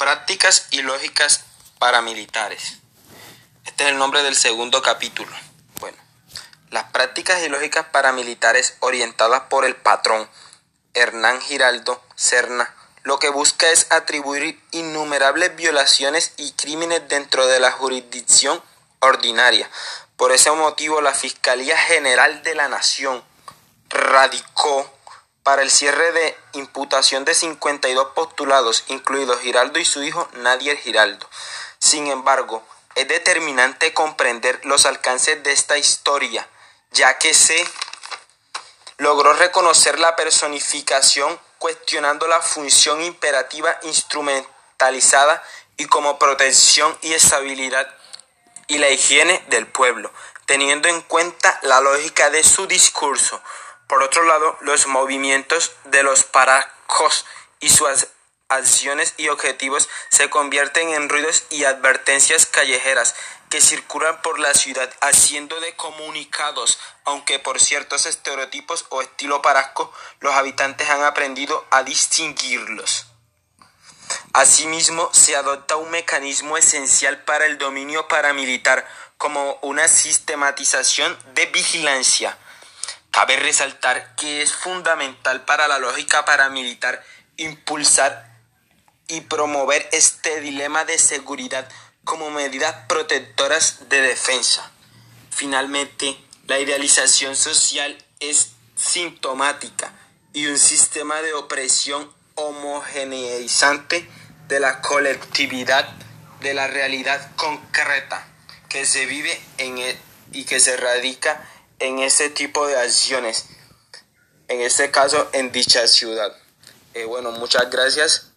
Prácticas y lógicas paramilitares. Este es el nombre del segundo capítulo. Bueno, las prácticas y lógicas paramilitares orientadas por el patrón Hernán Giraldo Serna lo que busca es atribuir innumerables violaciones y crímenes dentro de la jurisdicción ordinaria. Por ese motivo, la Fiscalía General de la Nación radicó para el cierre de imputación de 52 postulados, incluidos Giraldo y su hijo Nadier Giraldo. Sin embargo, es determinante comprender los alcances de esta historia, ya que se logró reconocer la personificación cuestionando la función imperativa instrumentalizada y como protección y estabilidad y la higiene del pueblo, teniendo en cuenta la lógica de su discurso, por otro lado, los movimientos de los paracos y sus acciones y objetivos se convierten en ruidos y advertencias callejeras que circulan por la ciudad haciendo de comunicados, aunque por ciertos estereotipos o estilo parasco los habitantes han aprendido a distinguirlos. Asimismo, se adopta un mecanismo esencial para el dominio paramilitar como una sistematización de vigilancia, Cabe resaltar que es fundamental para la lógica paramilitar impulsar y promover este dilema de seguridad como medidas protectoras de defensa. Finalmente, la idealización social es sintomática y un sistema de opresión homogeneizante de la colectividad de la realidad concreta que se vive en el, y que se radica en ese tipo de acciones, en este caso en dicha ciudad. Eh, bueno, muchas gracias.